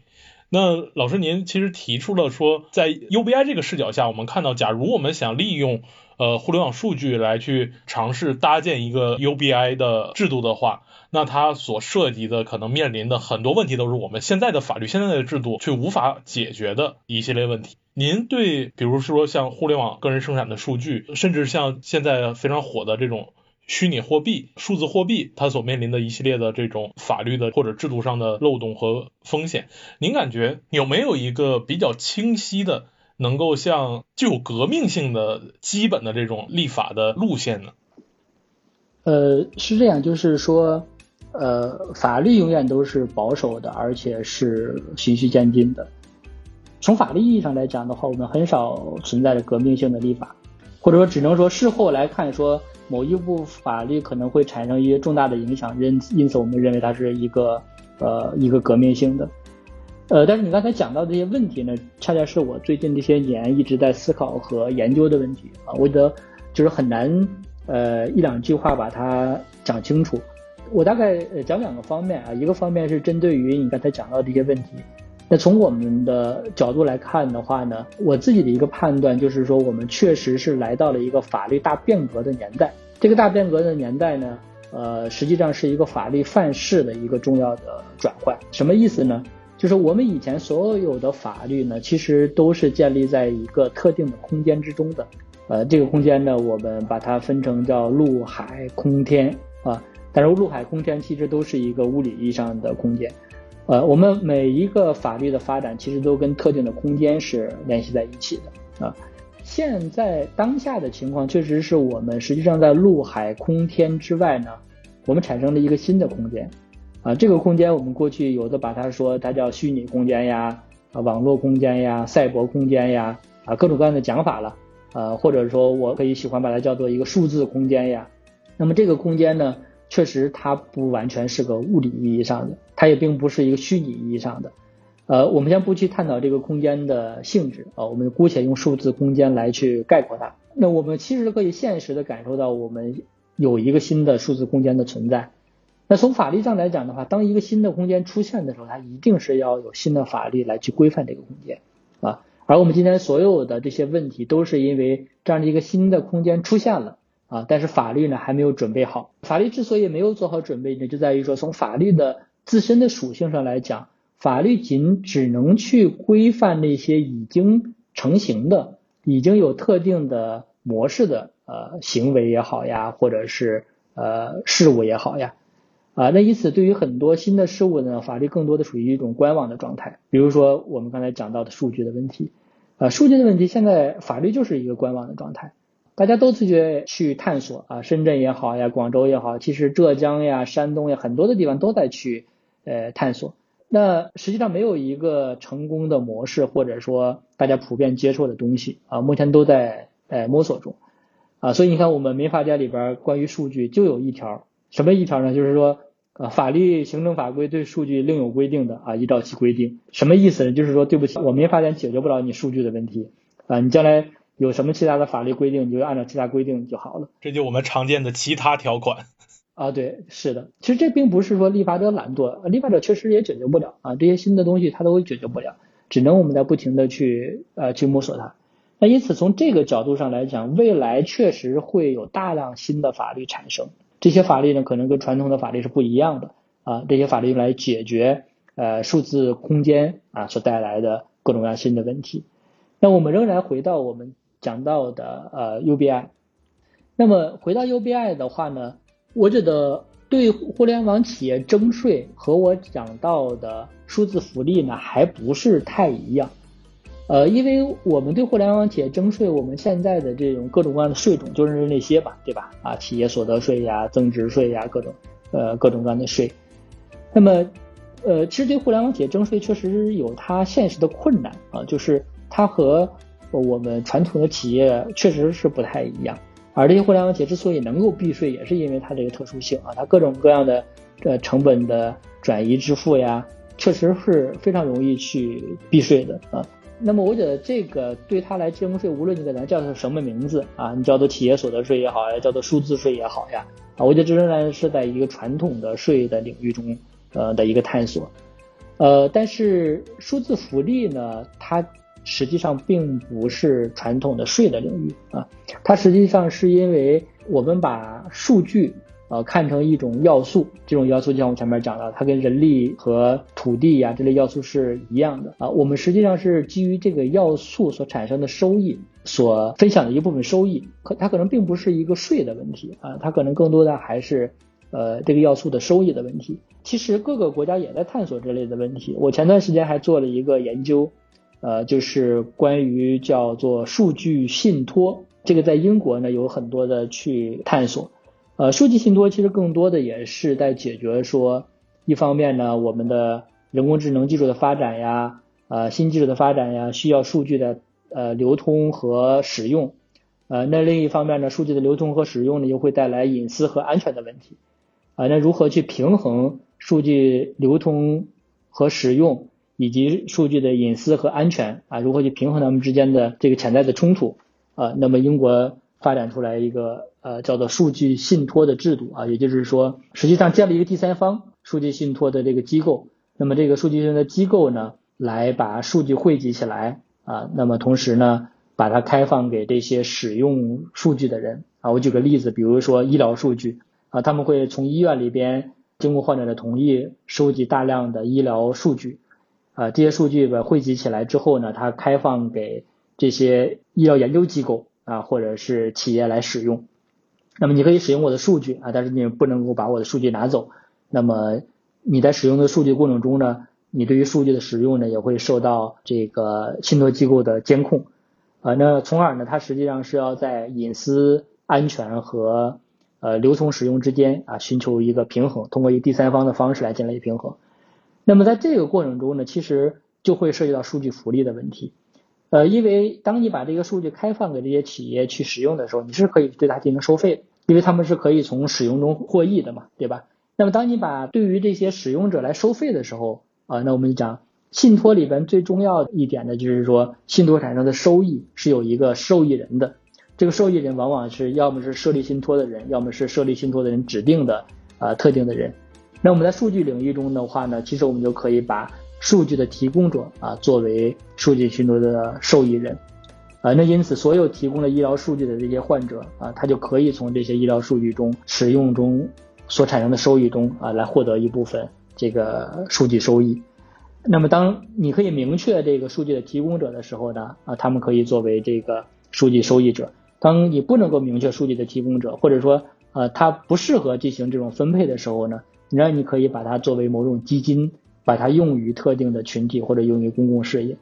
那老师，您其实提出了说，在 UBI 这个视角下，我们看到，假如我们想利用呃互联网数据来去尝试搭建一个 UBI 的制度的话，那它所涉及的可能面临的很多问题，都是我们现在的法律、现在的制度却无法解决的一系列问题。您对，比如说像互联网个人生产的数据，甚至像现在非常火的这种。虚拟货币、数字货币，它所面临的一系列的这种法律的或者制度上的漏洞和风险，您感觉有没有一个比较清晰的、能够像具有革命性的基本的这种立法的路线呢？呃，是这样，就是说，呃，法律永远都是保守的，而且是循序渐进的。从法律意义上来讲的话，我们很少存在着革命性的立法，或者说只能说事后来看说。某一部法律可能会产生一些重大的影响，因因此我们认为它是一个呃一个革命性的，呃，但是你刚才讲到这些问题呢，恰恰是我最近这些年一直在思考和研究的问题啊，我觉得就是很难呃一两句话把它讲清楚。我大概呃讲两个方面啊，一个方面是针对于你刚才讲到的一些问题。那从我们的角度来看的话呢，我自己的一个判断就是说，我们确实是来到了一个法律大变革的年代。这个大变革的年代呢，呃，实际上是一个法律范式的一个重要的转换。什么意思呢？就是我们以前所有的法律呢，其实都是建立在一个特定的空间之中的。呃，这个空间呢，我们把它分成叫陆海空天啊。但是陆海空天其实都是一个物理意义上的空间。呃，我们每一个法律的发展其实都跟特定的空间是联系在一起的啊。现在当下的情况确实是我们实际上在陆海空天之外呢，我们产生了一个新的空间啊。这个空间我们过去有的把它说它叫虚拟空间呀，啊网络空间呀，赛博空间呀，啊各种各样的讲法了，呃或者说我可以喜欢把它叫做一个数字空间呀。那么这个空间呢？确实，它不完全是个物理意义上的，它也并不是一个虚拟意义上的。呃，我们先不去探讨这个空间的性质啊，我们姑且用数字空间来去概括它。那我们其实可以现实的感受到，我们有一个新的数字空间的存在。那从法律上来讲的话，当一个新的空间出现的时候，它一定是要有新的法律来去规范这个空间啊。而我们今天所有的这些问题，都是因为这样的一个新的空间出现了。啊，但是法律呢还没有准备好。法律之所以没有做好准备呢，就在于说从法律的自身的属性上来讲，法律仅只能去规范那些已经成型的、已经有特定的模式的呃行为也好呀，或者是呃事物也好呀。啊，那因此对于很多新的事物呢，法律更多的属于一种观望的状态。比如说我们刚才讲到的数据的问题，啊，数据的问题，现在法律就是一个观望的状态，大家都自觉去探索啊，深圳也好呀，广州也好，其实浙江呀、山东呀，很多的地方都在去呃探索。那实际上没有一个成功的模式，或者说大家普遍接受的东西啊，目前都在呃摸索中啊。所以你看，我们民法典里边关于数据就有一条，什么一条呢？就是说。啊，法律、行政法规对数据另有规定的啊，依照其规定，什么意思呢？就是说，对不起，我民法典解决不了你数据的问题啊，你将来有什么其他的法律规定，你就按照其他规定就好了。这就我们常见的其他条款啊，对，是的，其实这并不是说立法者懒惰，立法者确实也解决不了啊，这些新的东西他都解决不了，只能我们在不停的去呃去摸索它。那因此从这个角度上来讲，未来确实会有大量新的法律产生。这些法律呢，可能跟传统的法律是不一样的啊。这些法律用来解决呃数字空间啊所带来的各种各样新的问题。那我们仍然回到我们讲到的呃 UBI。那么回到 UBI 的话呢，我觉得对互联网企业征税和我讲到的数字福利呢，还不是太一样。呃，因为我们对互联网企业征税，我们现在的这种各种各样的税种就是那些吧，对吧？啊，企业所得税呀、增值税呀，各种呃各种各样的税。那么，呃，其实对互联网企业征税确实有它现实的困难啊，就是它和我们传统的企业确实是不太一样。而这些互联网企业之所以能够避税，也是因为它这个特殊性啊，它各种各样的呃成本的转移支付呀，确实是非常容易去避税的啊。那么我觉得这个对他来征税，无论你给它叫做什么名字啊，你叫做企业所得税也好呀，叫做数字税也好呀，啊，我觉得这仍然是在一个传统的税的领域中，呃的一个探索，呃，但是数字福利呢，它实际上并不是传统的税的领域啊，它实际上是因为我们把数据。呃，看成一种要素，这种要素就像我前面讲的，它跟人力和土地呀这类要素是一样的啊。我们实际上是基于这个要素所产生的收益所分享的一部分收益，可它可能并不是一个税的问题啊，它可能更多的还是呃这个要素的收益的问题。其实各个国家也在探索这类的问题。我前段时间还做了一个研究，呃，就是关于叫做数据信托，这个在英国呢有很多的去探索。呃，数据信托其实更多的也是在解决说，一方面呢，我们的人工智能技术的发展呀，呃，新技术的发展呀，需要数据的呃流通和使用，呃，那另一方面呢，数据的流通和使用呢，又会带来隐私和安全的问题，啊，那如何去平衡数据流通和使用以及数据的隐私和安全啊？如何去平衡他们之间的这个潜在的冲突啊？那么英国发展出来一个。呃，叫做数据信托的制度啊，也就是说，实际上建立一个第三方数据信托的这个机构，那么这个数据信托的机构呢，来把数据汇集起来啊，那么同时呢，把它开放给这些使用数据的人啊。我举个例子，比如说医疗数据啊，他们会从医院里边经过患者的同意，收集大量的医疗数据啊，这些数据吧汇集起来之后呢，它开放给这些医疗研究机构啊，或者是企业来使用。那么你可以使用我的数据啊，但是你不能够把我的数据拿走。那么你在使用的数据过程中呢，你对于数据的使用呢，也会受到这个信托机构的监控啊。那从而呢，它实际上是要在隐私、安全和呃流通使用之间啊，寻求一个平衡，通过一个第三方的方式来建立平衡。那么在这个过程中呢，其实就会涉及到数据福利的问题。呃，因为当你把这个数据开放给这些企业去使用的时候，你是可以对它进行收费的，因为他们是可以从使用中获益的嘛，对吧？那么当你把对于这些使用者来收费的时候，啊，那我们讲信托里边最重要一点呢，就是说信托产生的收益是有一个受益人的，这个受益人往往是要么是设立信托的人，要么是设立信托的人指定的啊特定的人。那我们在数据领域中的话呢，其实我们就可以把。数据的提供者啊，作为数据信托的受益人，啊，那因此所有提供了医疗数据的这些患者啊，他就可以从这些医疗数据中使用中所产生的收益中啊，来获得一部分这个数据收益。那么，当你可以明确这个数据的提供者的时候呢，啊，他们可以作为这个数据收益者。当你不能够明确数据的提供者，或者说呃，他不适合进行这种分配的时候呢？然你可以把它作为某种基金，把它用于特定的群体或者用于公共事业。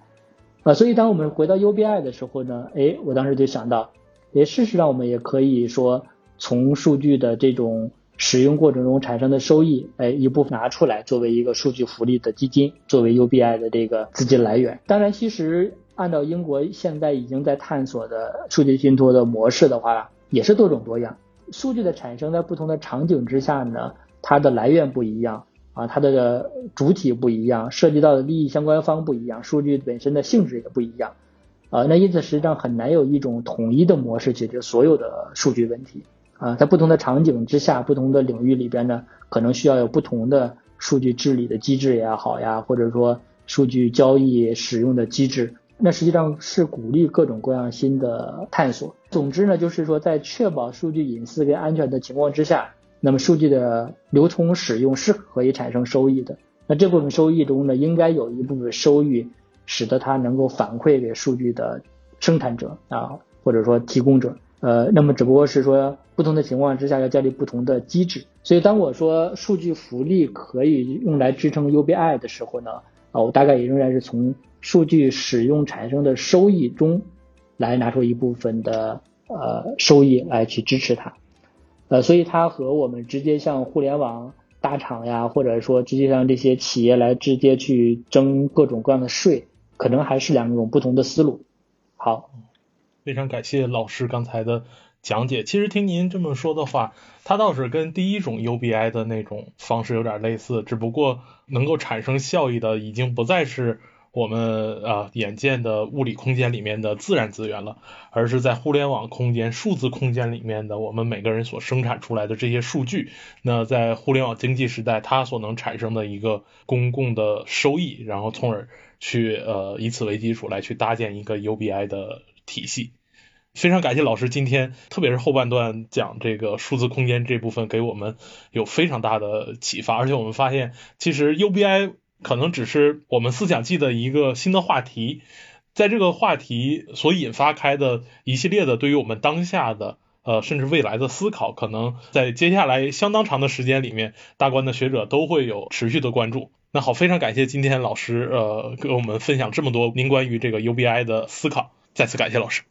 啊，所以当我们回到 UBI 的时候呢，哎，我当时就想到，哎，事实上我们也可以说从数据的这种使用过程中产生的收益，哎，一部分拿出来作为一个数据福利的基金，作为 UBI 的这个资金来源。当然，其实按照英国现在已经在探索的数据信托的模式的话，也是多种多样。数据的产生在不同的场景之下呢，它的来源不一样。啊，它的主体不一样，涉及到的利益相关方不一样，数据本身的性质也不一样，啊，那因此实际上很难有一种统一的模式解决所有的数据问题，啊，在不同的场景之下，不同的领域里边呢，可能需要有不同的数据治理的机制也好呀，或者说数据交易使用的机制，那实际上是鼓励各种各样新的探索。总之呢，就是说在确保数据隐私跟安全的情况之下。那么数据的流通使用是可以产生收益的，那这部分收益中呢，应该有一部分收益使得它能够反馈给数据的生产者啊，或者说提供者，呃，那么只不过是说不同的情况之下要建立不同的机制。所以当我说数据福利可以用来支撑 UBI 的时候呢，啊，我大概也仍然是从数据使用产生的收益中来拿出一部分的呃收益来去支持它。呃，所以它和我们直接向互联网大厂呀，或者说直接向这些企业来直接去征各种各样的税，可能还是两种不同的思路。好，非常感谢老师刚才的讲解。其实听您这么说的话，它倒是跟第一种 UBI 的那种方式有点类似，只不过能够产生效益的已经不再是。我们啊，眼见的物理空间里面的自然资源了，而是在互联网空间、数字空间里面的我们每个人所生产出来的这些数据。那在互联网经济时代，它所能产生的一个公共的收益，然后从而去呃以此为基础来去搭建一个 UBI 的体系。非常感谢老师今天，特别是后半段讲这个数字空间这部分，给我们有非常大的启发。而且我们发现，其实 UBI。可能只是我们思想季的一个新的话题，在这个话题所引发开的一系列的对于我们当下的呃甚至未来的思考，可能在接下来相当长的时间里面，大观的学者都会有持续的关注。那好，非常感谢今天老师呃给我们分享这么多您关于这个 UBI 的思考，再次感谢老师。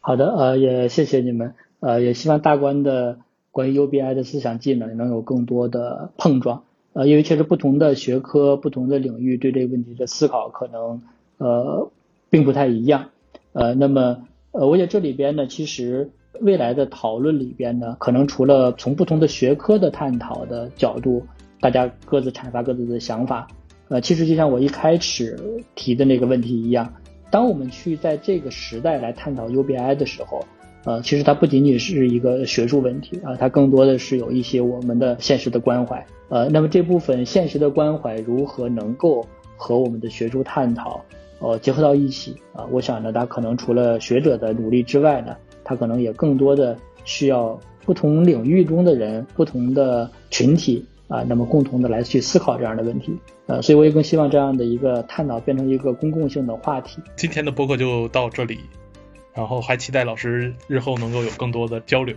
好的，呃也谢谢你们，呃也希望大观的关于 UBI 的思想技能能有更多的碰撞。呃，因为确实不同的学科、不同的领域对这个问题的思考可能呃并不太一样。呃，那么呃，我觉得这里边呢，其实未来的讨论里边呢，可能除了从不同的学科的探讨的角度，大家各自阐发各自的想法。呃，其实就像我一开始提的那个问题一样，当我们去在这个时代来探讨 UBI 的时候。呃，其实它不仅仅是一个学术问题啊，它更多的是有一些我们的现实的关怀。呃，那么这部分现实的关怀如何能够和我们的学术探讨呃结合到一起啊？我想呢，它可能除了学者的努力之外呢，它可能也更多的需要不同领域中的人、不同的群体啊，那么共同的来去思考这样的问题。呃，所以我也更希望这样的一个探讨变成一个公共性的话题。今天的播客就到这里。然后还期待老师日后能够有更多的交流。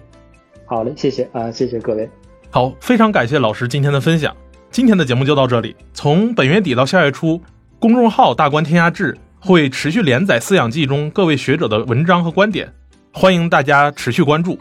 好嘞，谢谢啊，谢谢各位。好，非常感谢老师今天的分享。今天的节目就到这里。从本月底到下月初，公众号“大观天下志”会持续连载《饲养记》中各位学者的文章和观点，欢迎大家持续关注。